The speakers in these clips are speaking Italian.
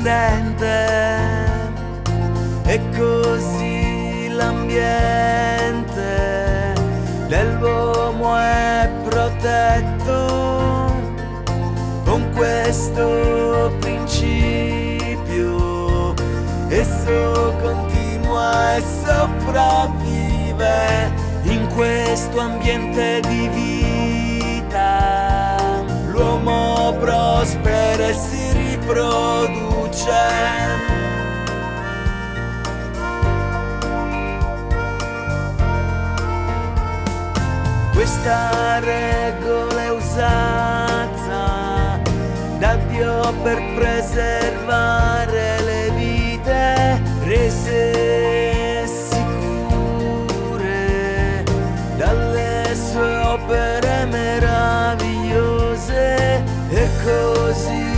indipendente e così l'ambiente dell'uomo è protetto con questo principio. Esso continua e sopravvive in questo ambiente di vita. L'uomo prospera e si riproduce questa regola è usata da Dio per preservare le vite rese sicure dalle sue opere meravigliose. E così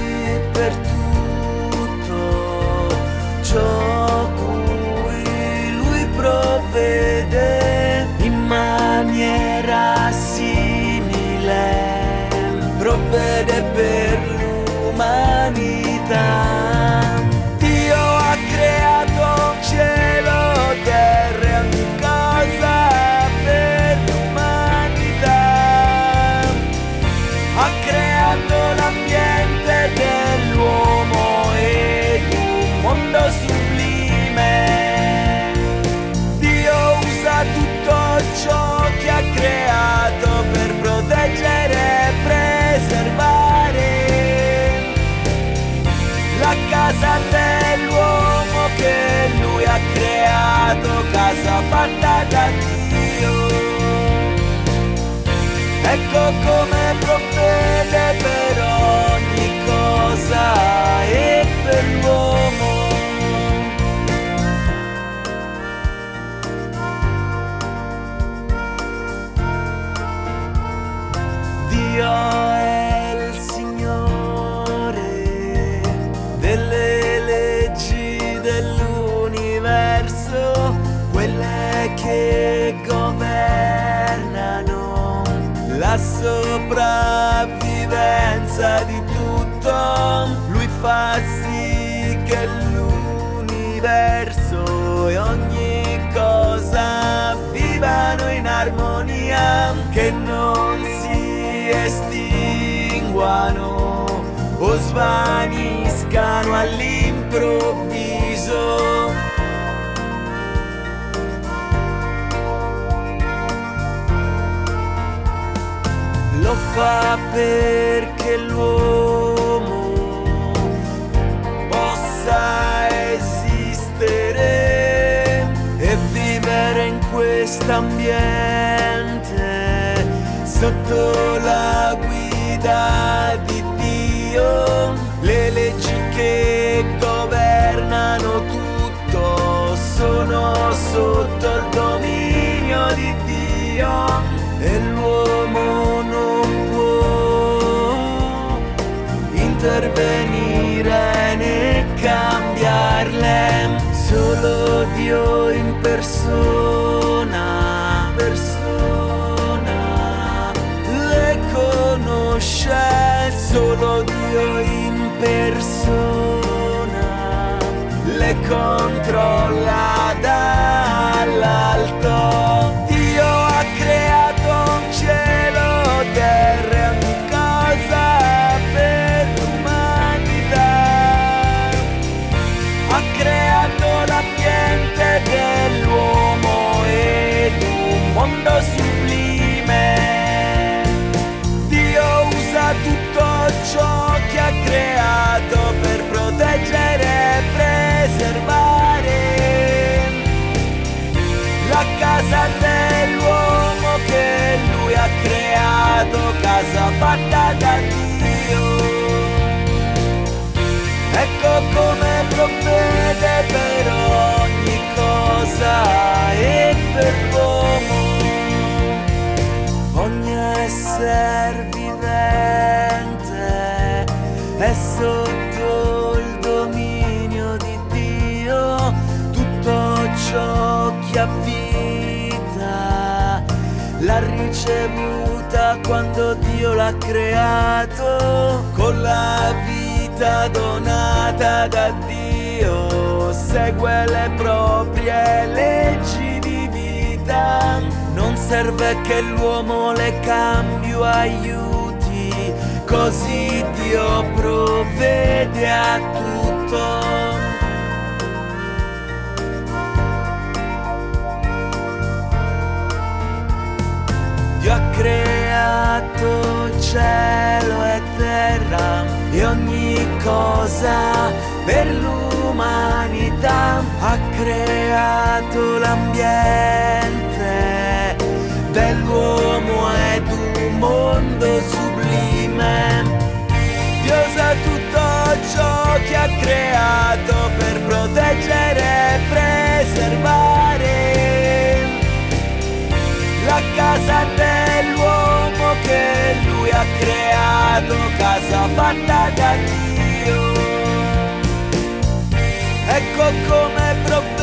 provvede casa fatta da Dio. Ecco come provvede per ogni cosa e per l'uomo. La sopravvivenza di tutto. Lui fa sì che l'universo e ogni cosa vivano in armonia, che non si estinguano o svaniscano all'improvviso. Lo fa perché l'uomo possa esistere e vivere in quest'ambiente sotto la guida di Dio. Le leggi che governano tutto sono sotto il dominio di Dio intervenire né cambiarle, solo Dio in persona, persona. Le conosce, solo Dio in persona. Le controlla Ha creato l'ambiente dell'uomo ed un mondo sublime. Sotto il dominio di Dio. Tutto ciò che ha vita l'ha ricevuta quando Dio l'ha creato con la vita donata da Dio segue le proprie leggi di vita. Non serve che l'uomo le cambi o aiuti, così Dio provvede a tutto. Dio ha creato cielo e terra e ogni cosa per l'umanità. Ha creato l'ambiente creato per proteggere e preservare la casa dell'uomo che lui ha creato, casa fatta da Dio. Ecco come provvede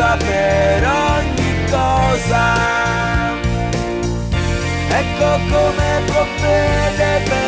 cosa, per ogni cosa. Ecco come ogni cosa